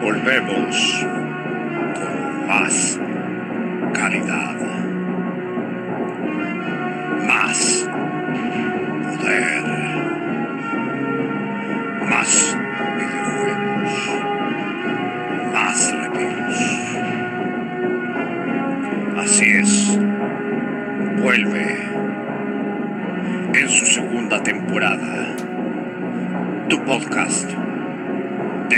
Volvemos con más calidad, más poder, más videojuegos, más reviews. Así es, vuelve en su segunda temporada tu podcast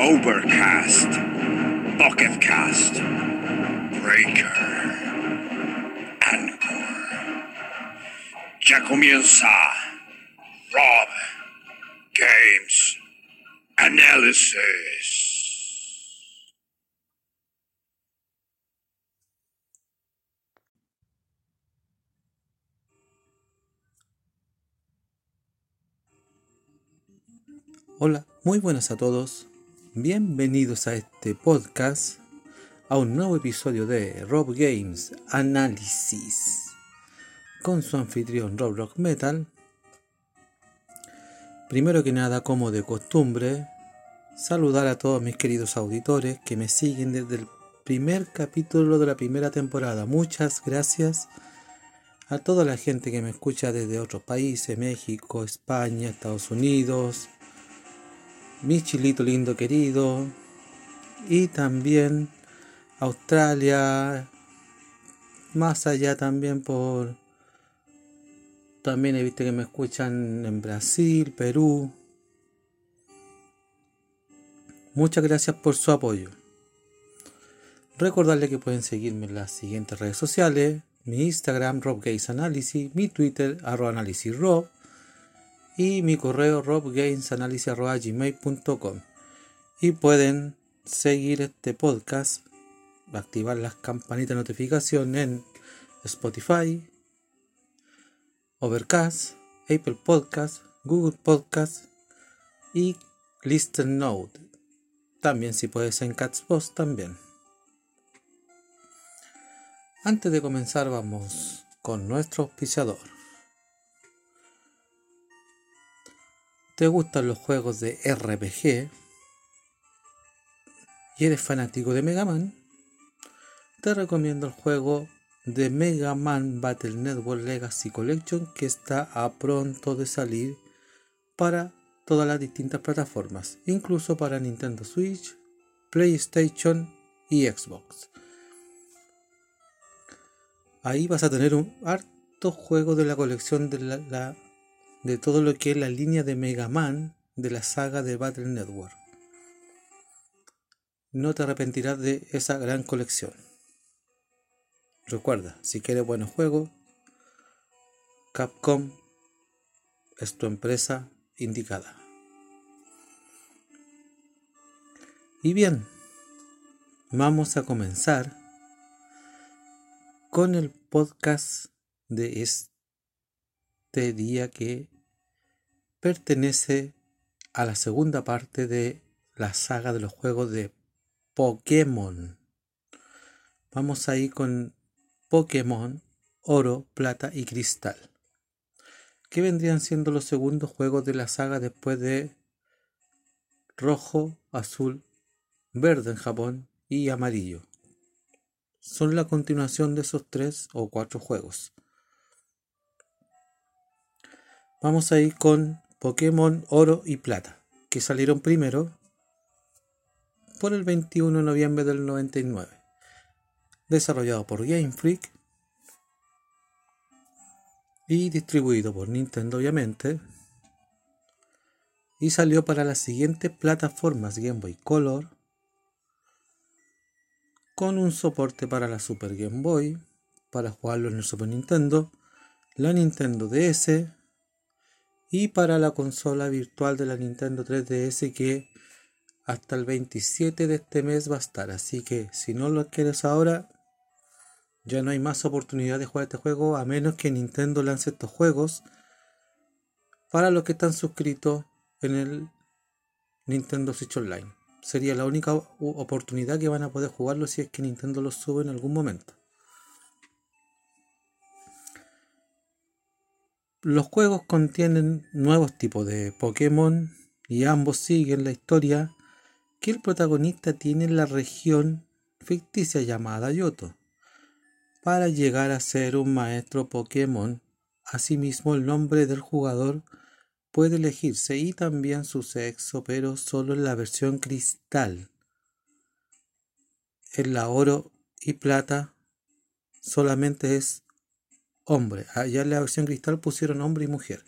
Overcast, Pocket Cast, Breaker, Anchor. Ya comienza Rob Games Analysis. Hola, muy buenas a todos. Bienvenidos a este podcast, a un nuevo episodio de Rob Games Análisis, con su anfitrión Rob Rock Metal. Primero que nada, como de costumbre, saludar a todos mis queridos auditores que me siguen desde el primer capítulo de la primera temporada. Muchas gracias a toda la gente que me escucha desde otros países, México, España, Estados Unidos, mi chilito lindo querido y también Australia, más allá también por... También he visto que me escuchan en Brasil, Perú. Muchas gracias por su apoyo. Recordarle que pueden seguirme en las siguientes redes sociales. Mi Instagram, Rob Games Analysis, mi Twitter, arroba y mi correo robgamesanalysis.gmail.com y pueden seguir este podcast activar las campanitas de notificación en Spotify Overcast Apple Podcast Google Podcast y Listen Note. También si puedes en Catsbox también. Antes de comenzar vamos con nuestro auspiciador te gustan los juegos de RPG y eres fanático de Mega Man, te recomiendo el juego de Mega Man Battle Network Legacy Collection que está a pronto de salir para todas las distintas plataformas, incluso para Nintendo Switch, PlayStation y Xbox. Ahí vas a tener un harto juego de la colección de la, la de todo lo que es la línea de Mega Man de la saga de Battle Network. No te arrepentirás de esa gran colección. Recuerda, si quieres buenos juegos, Capcom es tu empresa indicada. Y bien, vamos a comenzar con el podcast de este día que pertenece a la segunda parte de la saga de los juegos de Pokémon. Vamos ahí con Pokémon Oro, Plata y Cristal. Que vendrían siendo los segundos juegos de la saga después de Rojo, Azul, Verde en Japón y Amarillo. Son la continuación de esos tres o cuatro juegos. Vamos a ir con Pokémon Oro y Plata, que salieron primero por el 21 de noviembre del 99. Desarrollado por Game Freak y distribuido por Nintendo obviamente. Y salió para las siguientes plataformas Game Boy Color, con un soporte para la Super Game Boy, para jugarlo en el Super Nintendo, la Nintendo DS, y para la consola virtual de la Nintendo 3DS que hasta el 27 de este mes va a estar. Así que si no lo quieres ahora, ya no hay más oportunidad de jugar este juego a menos que Nintendo lance estos juegos para los que están suscritos en el Nintendo Switch Online. Sería la única oportunidad que van a poder jugarlo si es que Nintendo los sube en algún momento. Los juegos contienen nuevos tipos de Pokémon y ambos siguen la historia que el protagonista tiene en la región ficticia llamada Yoto para llegar a ser un maestro Pokémon. Asimismo, el nombre del jugador puede elegirse y también su sexo, pero solo en la versión cristal. En la oro y plata solamente es hombre. Allá en la versión cristal pusieron hombre y mujer.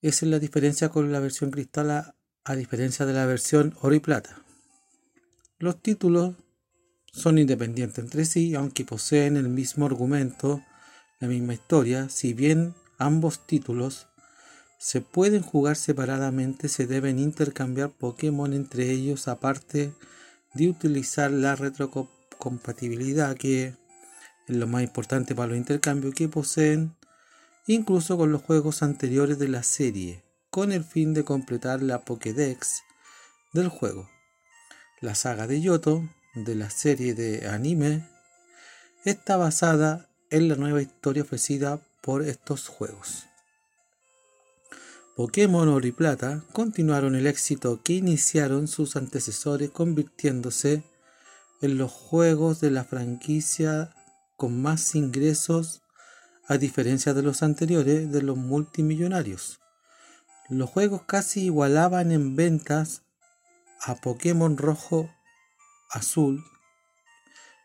Esa es la diferencia con la versión cristal a, a diferencia de la versión oro y plata. Los títulos son independientes entre sí, aunque poseen el mismo argumento, la misma historia, si bien ambos títulos se pueden jugar separadamente, se deben intercambiar Pokémon entre ellos aparte de utilizar la retrocompatibilidad que es lo más importante para los intercambios que poseen incluso con los juegos anteriores de la serie, con el fin de completar la Pokédex del juego. La saga de Yoto de la serie de anime está basada en la nueva historia ofrecida por estos juegos. Pokémon Oro y Plata continuaron el éxito que iniciaron sus antecesores convirtiéndose en los juegos de la franquicia con más ingresos a diferencia de los anteriores de los multimillonarios. Los juegos casi igualaban en ventas a Pokémon Rojo azul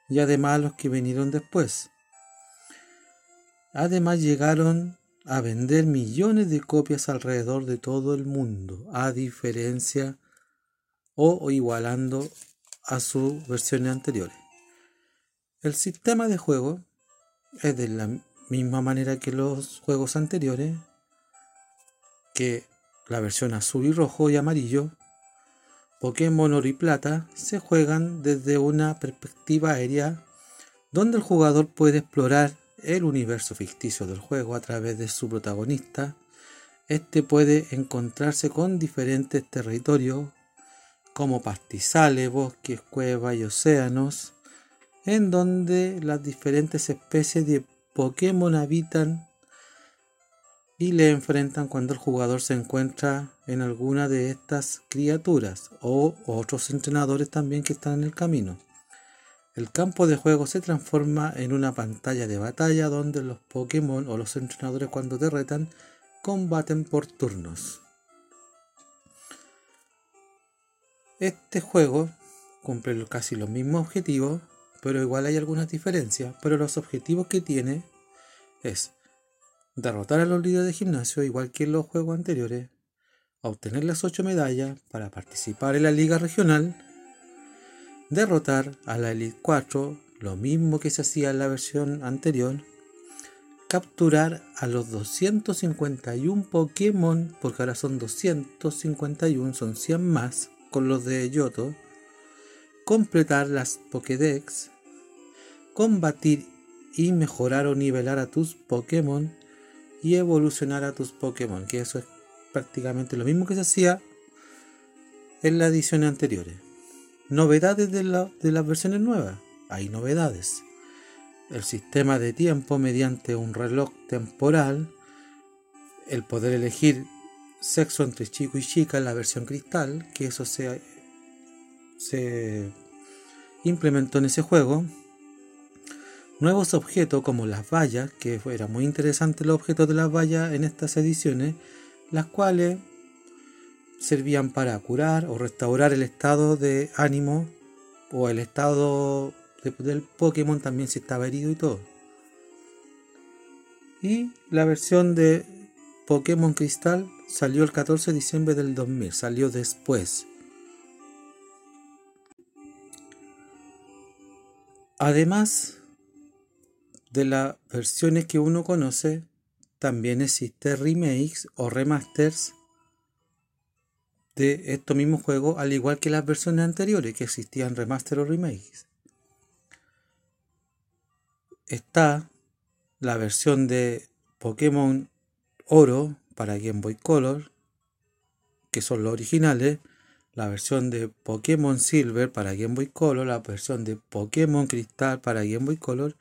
y además los que vinieron después. Además llegaron a vender millones de copias alrededor de todo el mundo, a diferencia o igualando a sus versiones anteriores. El sistema de juego es de la misma manera que los juegos anteriores, que la versión azul y rojo y amarillo Pokémon Oro y Plata se juegan desde una perspectiva aérea donde el jugador puede explorar el universo ficticio del juego a través de su protagonista. Este puede encontrarse con diferentes territorios como pastizales, bosques, cuevas y océanos, en donde las diferentes especies de Pokémon habitan y le enfrentan cuando el jugador se encuentra en alguna de estas criaturas o otros entrenadores también que están en el camino. El campo de juego se transforma en una pantalla de batalla donde los Pokémon o los entrenadores cuando derretan combaten por turnos. Este juego cumple casi los mismos objetivos, pero igual hay algunas diferencias, pero los objetivos que tiene es derrotar a los líderes de gimnasio igual que en los juegos anteriores, obtener las 8 medallas para participar en la liga regional, derrotar a la Elite 4, lo mismo que se hacía en la versión anterior, capturar a los 251 Pokémon, porque ahora son 251, son 100 más con los de Yoto, completar las Pokédex, combatir y mejorar o nivelar a tus Pokémon y evolucionar a tus Pokémon, que eso es prácticamente lo mismo que se hacía en las ediciones anteriores. Novedades de, de las versiones nuevas. Hay novedades. El sistema de tiempo mediante un reloj temporal. El poder elegir sexo entre chico y chica en la versión cristal. Que eso se, se implementó en ese juego nuevos objetos como las vallas, que era muy interesante los objetos de las vallas en estas ediciones, las cuales servían para curar o restaurar el estado de ánimo o el estado del Pokémon también si estaba herido y todo. Y la versión de Pokémon Cristal salió el 14 de diciembre del 2000, salió después. Además, de las versiones que uno conoce, también existe remakes o remasters de estos mismos juegos, al igual que las versiones anteriores que existían remaster o remakes. Está la versión de Pokémon Oro para Game Boy Color, que son los originales, la versión de Pokémon Silver para Game Boy Color, la versión de Pokémon Cristal para Game Boy Color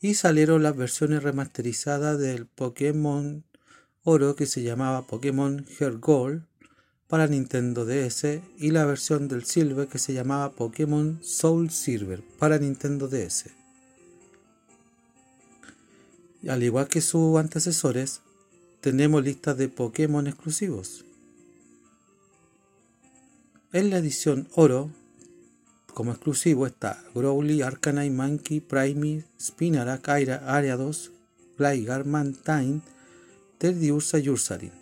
y salieron las versiones remasterizadas del Pokémon Oro que se llamaba Pokémon Heart Gold para Nintendo DS y la versión del Silver que se llamaba Pokémon Soul Silver para Nintendo DS. al igual que sus antecesores, tenemos listas de Pokémon exclusivos. En la edición Oro, como exclusivo está Growly, Arcanine, Monkey, Prime, Spinarak, Ariados, Gligar, Mantine, Terdiursa y Ursaring.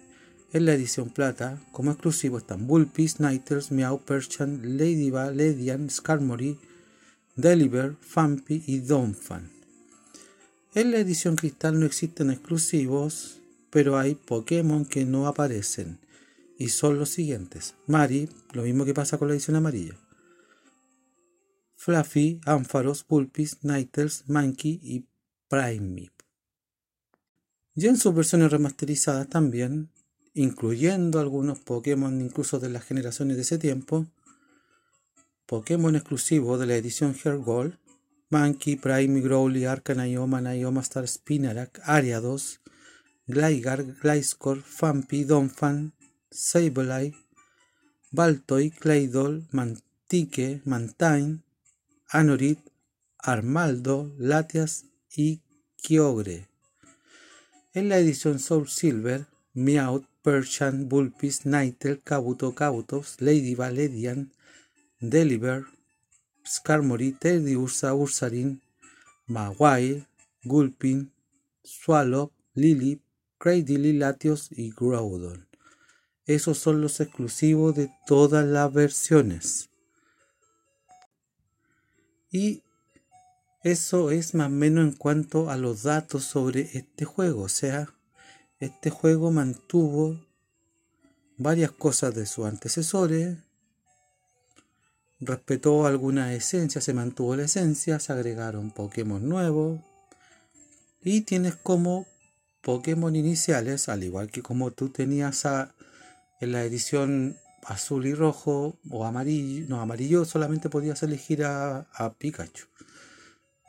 En la edición Plata, como exclusivo están Bullpix, Nighters, Meow, Perchan, Ladyba, Ledian, Skarmory, Deliver, Fampi y Donphan. En la edición Cristal no existen exclusivos, pero hay Pokémon que no aparecen y son los siguientes. Mari, lo mismo que pasa con la edición amarilla. Fluffy, Ampharos, Pulpis, Nighters, Monkey y Prime. Y en sus versiones remasterizadas también, incluyendo algunos Pokémon incluso de las generaciones de ese tiempo, Pokémon exclusivo de la edición Hair Gold, Monkey, Prime, Growly, Arcanine, Omanai, Star, Spinarak, Ariados, Gligar, Gliscor, Fampi, Donphan, Sableye, Baltoy, Claydol, Mantique, Mantine, Anorit, Armaldo, Latias y Kyogre. En la edición Soul Silver, Meowth, Perchan, Bulpis, Nightel, Kabuto, Kabutops, Lady Valedian, Deliver, Skarmory, Teddy Ursa, Ursarin, Maguire, Gulpin, Swallow, Lily, Cradily, Latios y Groudon. Esos son los exclusivos de todas las versiones. Y eso es más o menos en cuanto a los datos sobre este juego. O sea, este juego mantuvo varias cosas de sus antecesores. Respetó algunas esencias, se mantuvo la esencia, se agregaron Pokémon nuevos. Y tienes como Pokémon iniciales, al igual que como tú tenías a en la edición azul y rojo o amarillo, no, amarillo solamente podías elegir a, Pikachu.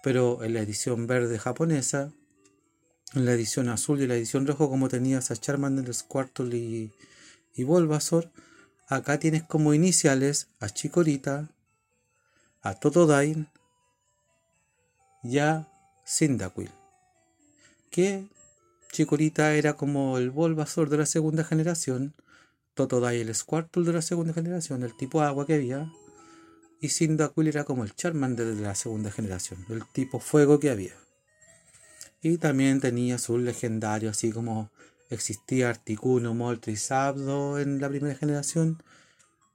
Pero en la edición verde japonesa, en la edición azul y la edición rojo, como tenías a Charmander, Squirtle y, y Bulbasaur, acá tienes como iniciales a Chikorita, a Totodile y a Cyndaquil. Que Chikorita era como el Bulbasaur de la segunda generación Totodile el Squirtle de la segunda generación, el tipo agua que había. Y Cyndaquil era como el Charmander de la segunda generación, el tipo fuego que había. Y también tenía sus legendarios, así como existía Articuno, Moltres y Sabdo en la primera generación,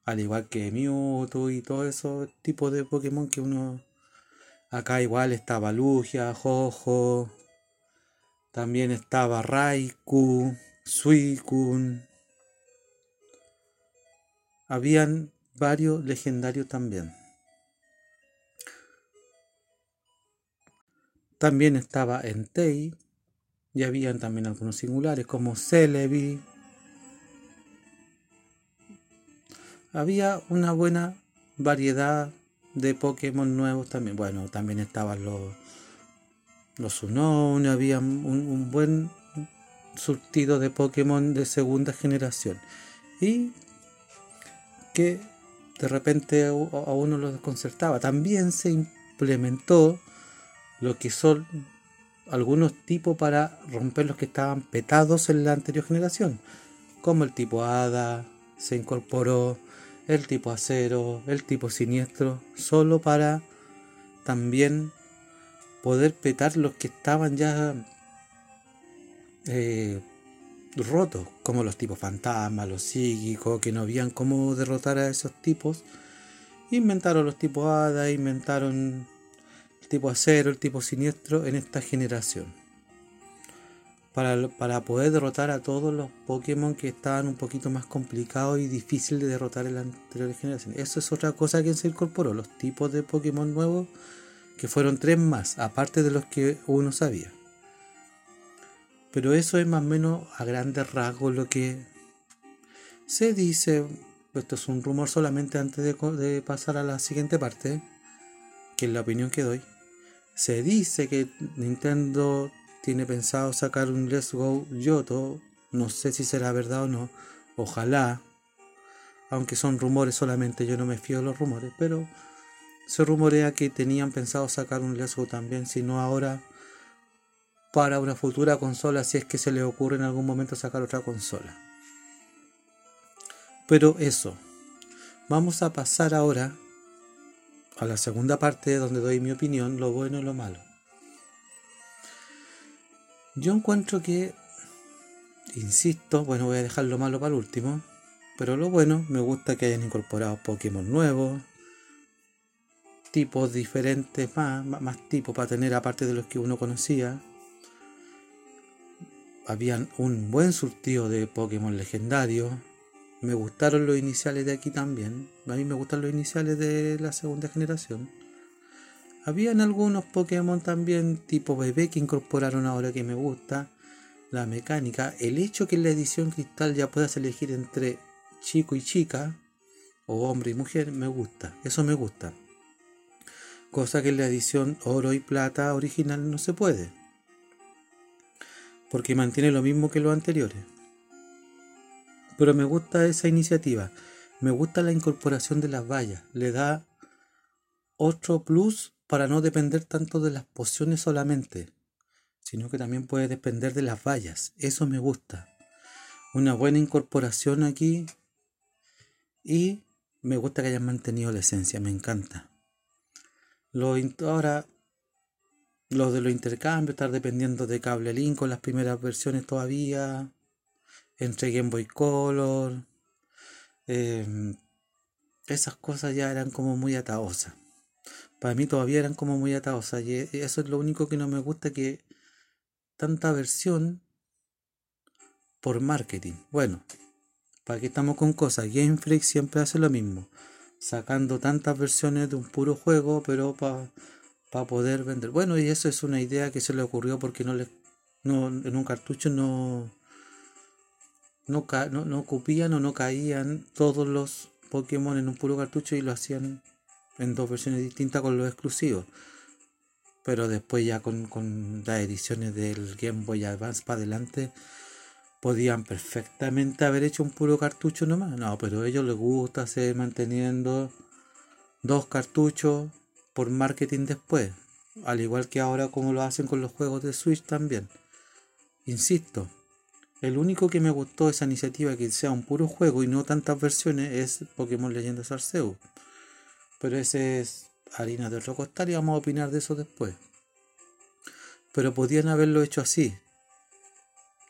al igual que Mewtwo y todo esos tipos de Pokémon que uno. Acá igual estaba Lugia, Jojo, también estaba Raikou, Suicune, habían varios legendarios también. También estaba Entei y habían también algunos singulares como Celebi. Había una buena variedad de Pokémon nuevos también. Bueno, también estaban los, los Unknown, había un, un buen surtido de Pokémon de segunda generación. Y que de repente a uno lo desconcertaba. También se implementó lo que son algunos tipos para romper los que estaban petados en la anterior generación, como el tipo hada, se incorporó el tipo acero, el tipo siniestro, solo para también poder petar los que estaban ya eh, rotos, como los tipos fantasmas, los psíquicos, que no habían cómo derrotar a esos tipos. Inventaron los tipos hada, inventaron el tipo acero, el tipo siniestro en esta generación. para, para poder derrotar a todos los Pokémon que estaban un poquito más complicados y difíciles de derrotar en la anterior generación. Eso es otra cosa que se incorporó, los tipos de Pokémon nuevos, que fueron tres más, aparte de los que uno sabía. Pero eso es más o menos a grandes rasgos lo que se dice. Esto es un rumor solamente antes de, pasar a la siguiente parte, que es la opinión que doy. Se dice que Nintendo tiene pensado sacar un Let's Go Yoto. No sé si será verdad o no. Ojalá. Aunque son rumores solamente, yo no me fío de los rumores. Pero se rumorea que tenían pensado sacar un Let's Go también. Si no ahora, para una futura consola, si es que se le ocurre en algún momento sacar otra consola. Pero eso. Vamos a pasar ahora a la segunda parte donde doy mi opinión, lo bueno y lo malo. Yo encuentro que, insisto, bueno, voy a dejar lo malo para el último, pero lo bueno, me gusta que hayan incorporado Pokémon nuevos, tipos diferentes, más, más tipos para tener aparte de los que uno conocía. Habían un buen surtido de Pokémon legendarios. Me gustaron los iniciales de aquí también. A mí me gustan los iniciales de la segunda generación. Habían algunos Pokémon también tipo bebé que incorporaron ahora que me gusta. La mecánica, el hecho que en la edición cristal ya puedas elegir entre chico y chica, o hombre y mujer, me gusta. Eso me gusta. Cosa que en la edición oro y plata original no se puede. Porque mantiene lo mismo que los anteriores. Pero me gusta esa iniciativa. Me gusta la incorporación de las vallas. Le da otro plus para no depender tanto de las pociones solamente, sino que también puede depender de las vallas. Eso me gusta. Una buena incorporación aquí y me gusta que hayan mantenido la esencia, me encanta. Lo, ahora, lo de los intercambios, estar dependiendo de cable link con las primeras versiones todavía, entre Game Boy Color, em, esas cosas ya eran como muy ataosas para mí todavía eran como muy atados. y eso es lo único que no me gusta, que tanta versión por marketing. Bueno, para que estamos con cosas. Game Freak siempre hace lo mismo. Sacando tantas versiones de un puro juego, pero para poder vender. Bueno, y eso es una idea que se le ocurrió porque no le, no, en un cartucho no, no, no, no o no caían todos los Pokémon en un puro cartucho y lo hacían en dos versiones distintas con los exclusivos. Pero después ya con, las ediciones del Game Boy Advance para adelante podían perfectamente haber hecho un puro cartucho nomás. No, pero a ellos les gusta seguir manteniendo dos cartuchos por marketing después. Al igual que ahora como lo hacen con los juegos de Switch también. Insisto, el único que me gustó esa iniciativa que sea un puro juego y no tantas versiones es Pokémon Leyendas Arceus. Pero ese es harina de otro costal y vamos a opinar de eso después. Pero podían haberlo hecho así.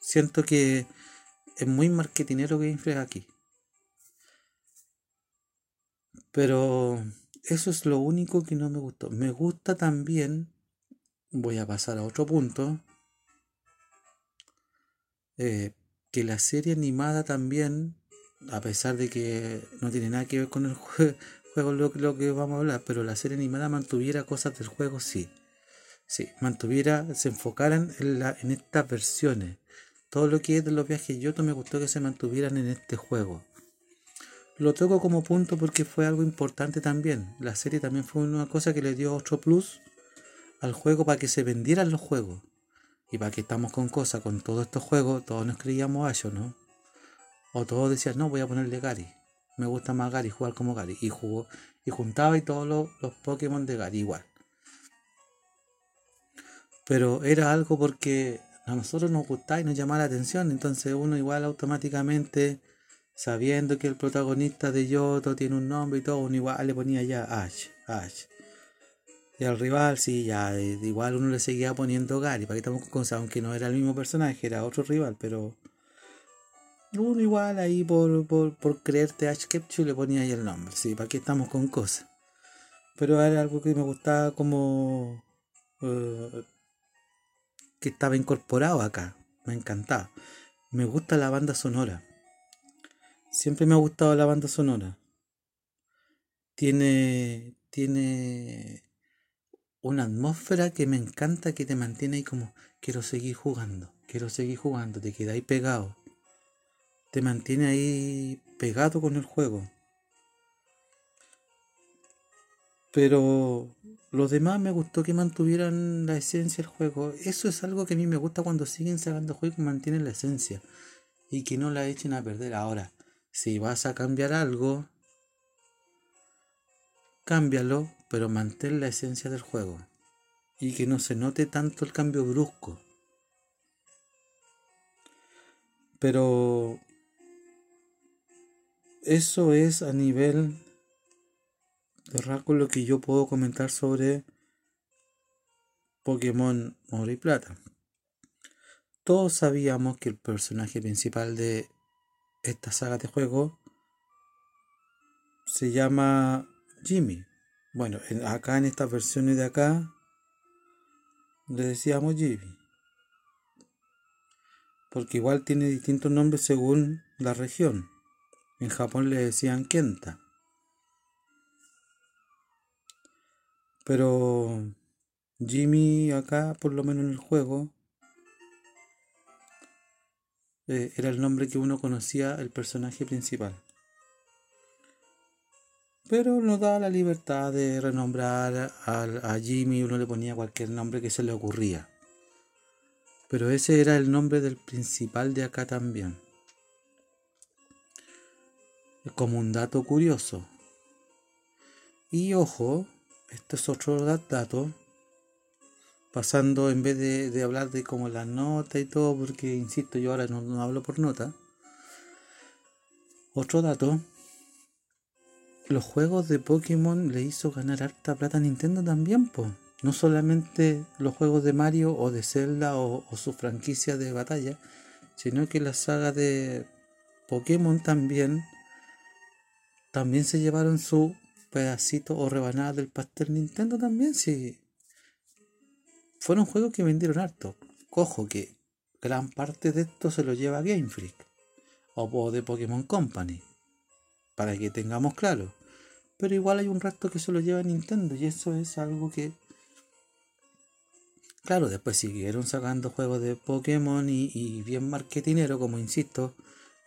Siento que es muy marketinero que infleja aquí. Pero eso es lo único que no me gustó. Me gusta también, voy a pasar a otro punto, eh, que la serie animada también, a pesar de que no tiene nada que ver con el juego, lo que vamos a hablar, pero la serie animada mantuviera cosas del juego, sí. Sí, mantuviera, se enfocaran en, la, en estas versiones. Todo lo que es de los viajes Yoto me gustó que se mantuvieran en este juego. Lo toco como punto porque fue algo importante también. La serie también fue una cosa que le dio otro plus al juego para que se vendieran los juegos. Y para que estamos con cosas, con todos estos juegos, todos nos creíamos a ellos, ¿no? O todos decían, no, voy a ponerle Gary me gusta más Gary, jugar como Gary. Y jugó, y juntaba y todos los, los Pokémon de Gary igual. Pero era algo porque a nosotros nos gustaba y nos llamaba la atención. Entonces uno igual automáticamente, sabiendo que el protagonista de Yoto tiene un nombre y todo, uno igual le ponía ya Ash, Ash. Y al rival, sí, ya, igual uno le seguía poniendo Gary, para que estamos con aunque no era el mismo personaje, era otro rival, pero uno igual ahí por, por, por creerte Ash Ketchum le ponía ahí el nombre, sí, para que estamos con cosas. Pero era algo que me gustaba como eh, que estaba incorporado acá. me encantaba. Me gusta la banda sonora. Siempre me ha gustado la banda sonora. Tiene, tiene una atmósfera que me encanta, que te mantiene ahí como, quiero seguir jugando, quiero seguir jugando, te queda ahí pegado. Te mantiene ahí pegado con el juego. Pero los demás me gustó que mantuvieran la esencia del juego. Eso es algo que a mí me gusta cuando siguen sacando juegos mantienen la esencia. Y que no la echen a perder. Ahora, si vas a cambiar algo, cámbialo, pero mantén la esencia del juego. Y que no se note tanto el cambio brusco. Pero eso es a nivel de lo que yo puedo comentar sobre Pokémon Oro y Plata. Todos sabíamos que el personaje principal de esta saga de juego se llama Jimmy. Bueno, acá en estas versiones de acá le decíamos Jimmy. Porque igual tiene distintos nombres según la región. En Japón le decían Kenta. Pero Jimmy acá, por lo menos en el juego, eh, era el nombre que uno conocía el personaje principal. Pero nos da la libertad de renombrar a, a Jimmy, uno le ponía cualquier nombre que se le ocurría. Pero ese era el nombre del principal de acá también. Como un dato curioso. Y ojo, este es otro dato. Pasando en vez de, hablar de como la nota y todo, porque insisto, yo ahora no, hablo por nota. Otro dato. Los juegos de Pokémon le hizo ganar harta plata a Nintendo también, pues. No solamente los juegos de Mario o de Zelda o, o su franquicia de batalla, sino que la saga de Pokémon también también se llevaron su pedacito o rebanada del pastel Nintendo también, sí. Fueron juegos que vendieron harto. Cojo que gran parte de esto se lo lleva Game Freak o de Pokémon Company, para que tengamos claro. Pero igual hay un resto que se lo lleva Nintendo y eso es algo que... Claro, después siguieron sacando juegos de Pokémon y, y bien marketinero, como insisto,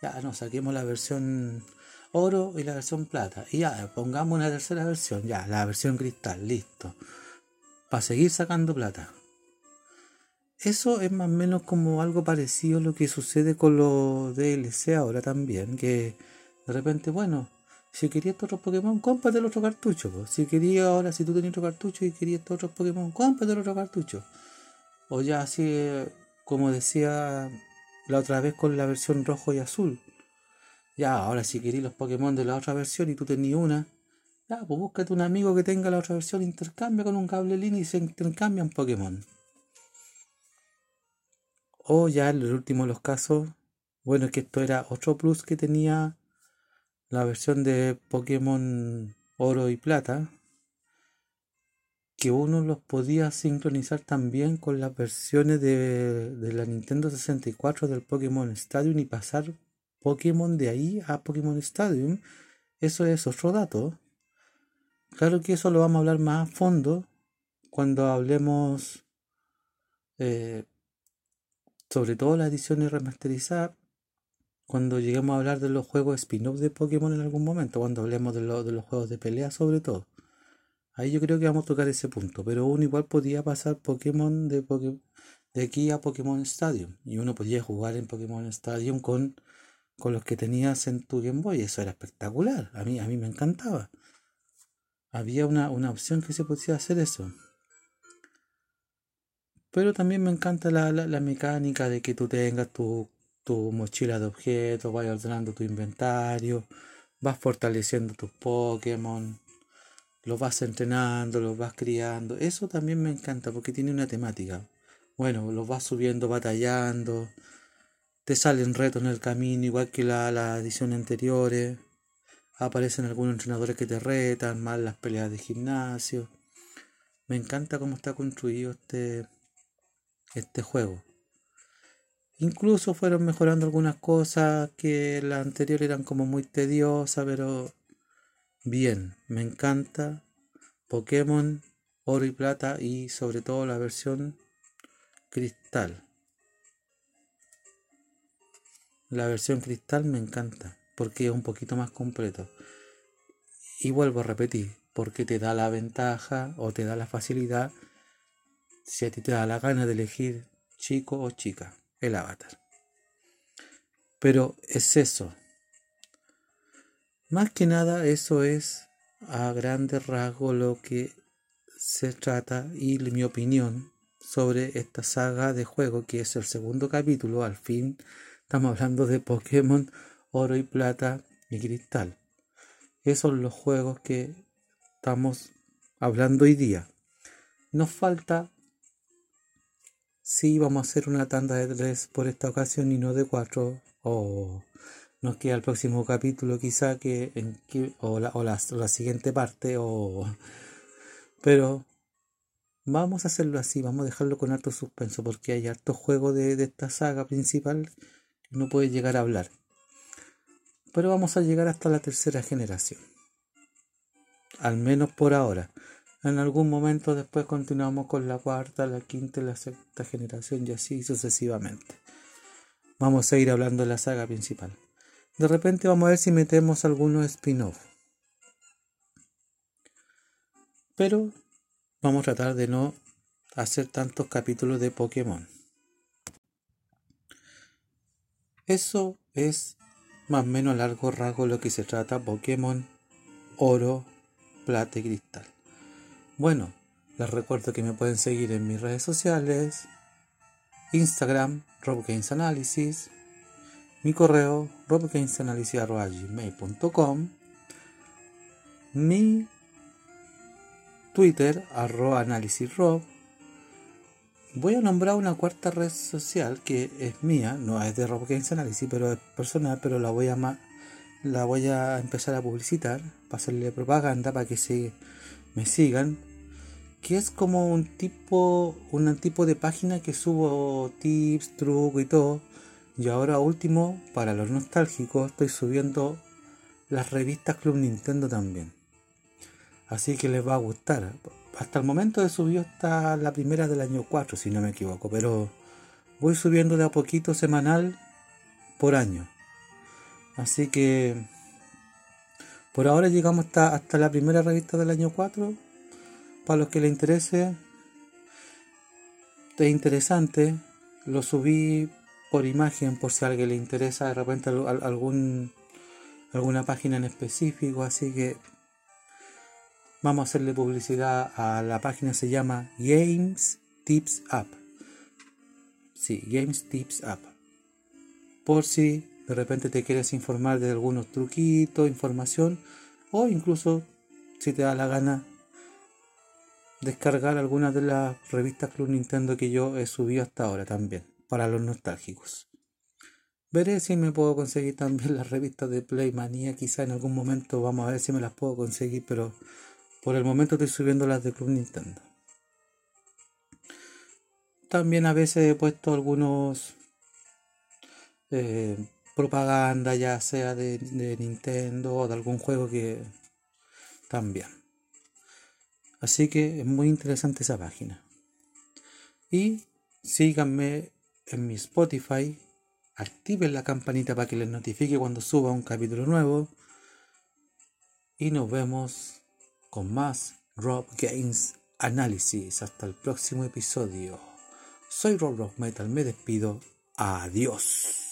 ya no saquemos la versión oro y la versión plata. Y ya, pongamos una tercera versión, ya, la versión cristal, listo. Para seguir sacando plata. Eso es más o menos como algo parecido a lo que sucede con los DLC ahora también, que de repente, bueno, si querías otro Pokémon, cómprate el otro cartucho. Si querías ahora, si tú tenías otro cartucho y querías otro Pokémon, cómprate el otro cartucho. O ya así, como decía la otra vez con la versión rojo y azul. Ya, ahora si queréis los Pokémon de la otra versión y tú tenías una, ya, pues búscate un amigo que tenga la otra versión, intercambia con un cable y se intercambian Pokémon. O ya en el último de los casos, bueno, que esto era otro plus que tenía la versión de Pokémon Oro y Plata, que uno los podía sincronizar también con las versiones de, de la Nintendo 64 del Pokémon Stadium y pasar Pokémon de ahí a Pokémon Stadium, eso es otro dato. Claro que eso lo vamos a hablar más a fondo cuando hablemos eh, sobre todo las ediciones remasterizadas, cuando lleguemos a hablar de los juegos spin-off de Pokémon en algún momento, cuando hablemos de, de los juegos de pelea sobre todo. Ahí yo creo que vamos a tocar ese punto, pero uno igual podía pasar Pokémon de, de aquí a Pokémon Stadium y uno podía jugar en Pokémon Stadium con con los que tenías en tu Game Boy. Eso era espectacular. A mí, a mí me encantaba. Había una, opción que se podía hacer eso. Pero también me encanta la, la, mecánica de que tú tengas tu, tu mochila de objetos, vayas ordenando tu inventario, vas fortaleciendo tus Pokémon, los vas entrenando, los vas criando. Eso también me encanta porque tiene una temática. Bueno, los vas subiendo batallando, te salen retos en el camino, igual que la, la edición anteriores. Aparecen algunos entrenadores que te retan, más las peleas de gimnasio. Me encanta cómo está construido este, este juego. Incluso fueron mejorando algunas cosas que las anteriores eran como muy tediosas, pero bien, me encanta Pokémon Oro y Plata y sobre todo la versión Cristal. La versión Cristal me encanta porque es un poquito más completo. Y vuelvo a repetir, porque te da la ventaja o te da la facilidad si a ti te da la gana de elegir chico o chica, el avatar. Pero es eso. Más que nada eso es a grandes rasgos lo que se trata y mi opinión sobre esta saga de juego que es el segundo capítulo. Al fin estamos hablando de Pokémon Oro y Plata y Cristal. Esos son los juegos que estamos hablando hoy día. Nos falta, si vamos a hacer una tanda de tres por esta ocasión y no de cuatro, o nos queda el próximo capítulo quizá que, en, o, la, o la, siguiente parte, o... Pero vamos a hacerlo así, vamos a dejarlo con alto suspenso, porque hay harto juego de, de esta saga principal que no puede llegar a hablar. Pero vamos a llegar hasta la tercera generación al menos por ahora. En algún momento después continuamos con la cuarta, la quinta y la sexta generación y así sucesivamente. Vamos a ir hablando de la saga principal. De repente vamos a ver si metemos algunos spin-off. Pero vamos a tratar de no hacer tantos capítulos de Pokémon. Eso es más o menos a largo rasgo lo que se trata Pokémon Oro, plata y cristal. Bueno, les recuerdo que me pueden seguir en mis redes sociales, Instagram, robgamesanalysis, mi correo, robgamesanalysis.gmail.com, mi Twitter, arroba Voy a nombrar una cuarta red social que es mía, no es de Rob Analysis, pero es personal, pero la voy a la voy a empezar a publicitar, para hacerle propaganda, para que se me sigan, que es como un tipo, un tipo de página que subo tips, trucos y todo. Y ahora último, para los nostálgicos, estoy subiendo las revistas Club Nintendo también. Así que les va a gustar. Hasta el momento he subido hasta la primera del año 4, si no me equivoco, pero voy subiendo de a poquito semanal por año. Así que por ahora llegamos hasta, hasta la primera revista del año 4. Para los que les interese, es interesante. Lo subí por imagen por si alguien le interesa de repente algún, alguna página en específico. Así que vamos a hacerle publicidad a la página. Se llama Games Tips Up. Sí, Games Tips Up. Por si de repente te quieres informar de algunos truquitos, información, o incluso, si te da la gana, descargar algunas de las revistas Club Nintendo que yo he subido hasta ahora también, para los nostálgicos. Veré si me puedo conseguir también las revistas de Playmania, quizá en algún momento vamos a ver si me las puedo conseguir, pero por el momento estoy subiendo las de Club Nintendo. También a veces he puesto algunos eh, propaganda, ya sea de, Nintendo o de algún juego que también. Así que es muy interesante esa página. Y síganme en mi Spotify, activen la campanita para que les notifique cuando suba un capítulo nuevo. Y nos vemos con más Rob Games Análisis. Hasta el próximo episodio. Soy Rob Rock Metal, me despido. Adiós.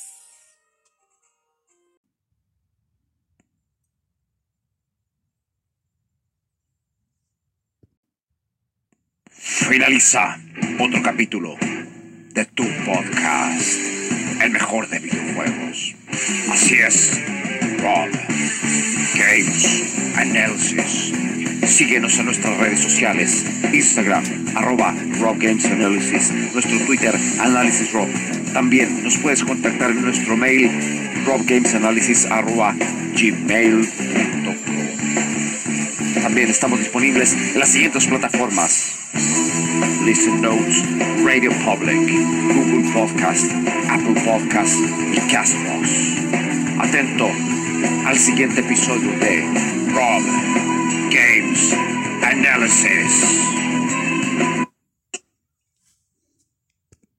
Finaliza otro capítulo de tu podcast, el mejor de videojuegos. Así es, Rob Games Analysis. Síguenos en nuestras redes sociales, Instagram, arroba Rob Games Analysis, nuestro Twitter, Análisis Rob. También nos puedes contactar en nuestro mail, robgamesanalysis arroba gmail.com. También estamos disponibles en las siguientes plataformas. Listen Notes, Radio Public, Google Podcast, Apple Podcast y Castbox. Atento al siguiente episodio de Rob Games Analysis.